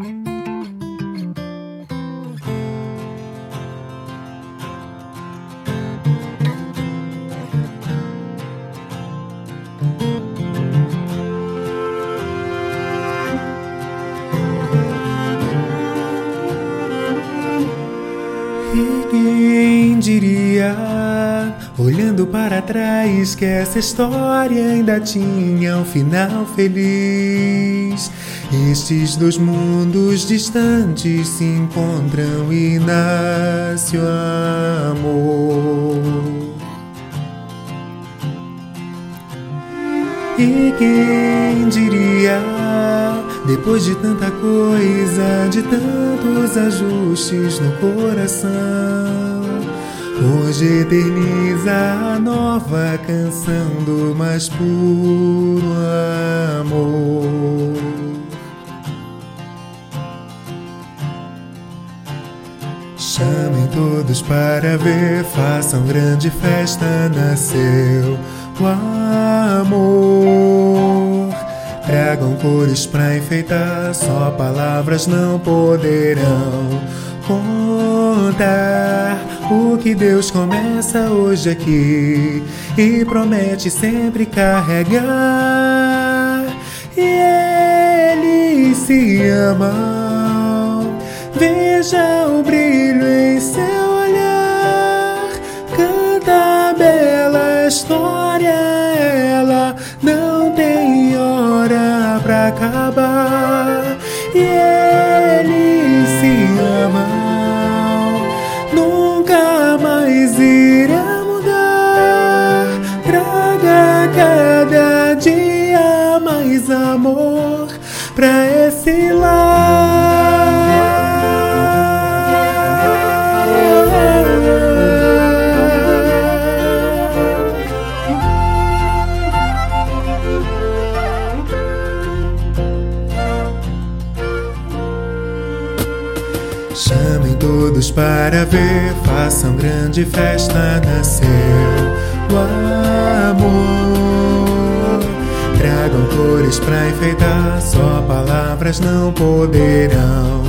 Quem diria, olhando para trás, que essa história ainda tinha um final feliz? Estes dois mundos distantes se encontram e nasce o amor. E quem diria, depois de tanta coisa, de tantos ajustes no coração, hoje eterniza a nova canção do mais puro amor. Chamem todos para ver, façam grande festa, nasceu o amor. Tragam cores pra enfeitar, só palavras não poderão contar o que Deus começa hoje aqui e promete sempre carregar. E eles se amam, veja o brilho em seu olhar, canta a bela história, ela não tem hora pra acabar. E pra esse lar. Chamem todos para ver, façam grande festa, nasceu o amor. Tragam cores pra enfeitar, só palavras não poderão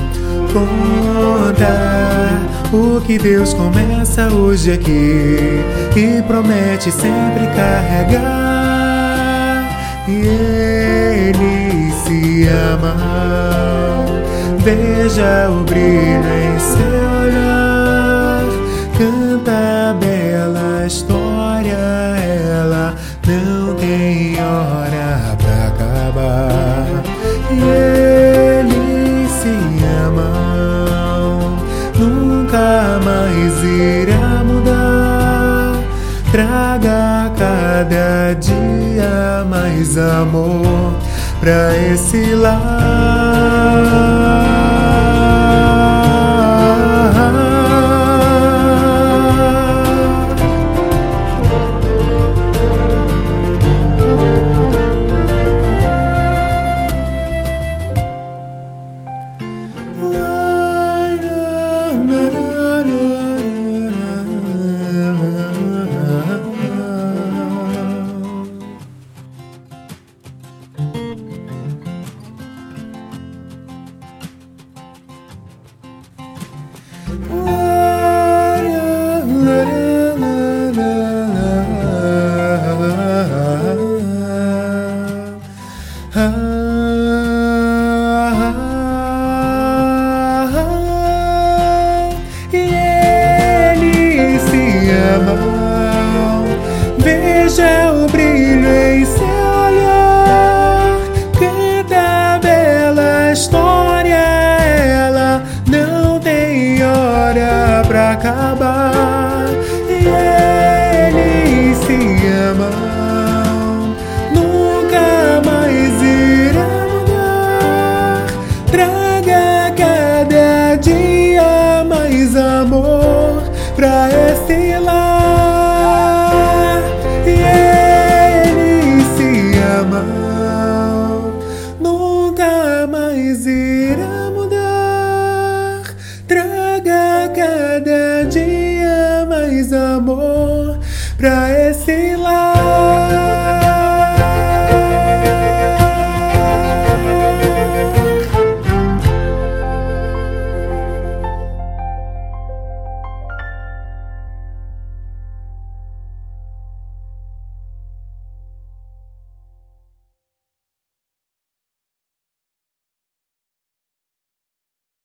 contar o que Deus começa hoje aqui e promete sempre carregar. E eles se amam. Veja o brilho em seu Cada dia mais amor pra esse lar. E eles se amam. Veja o pra acabar. Amor pra esse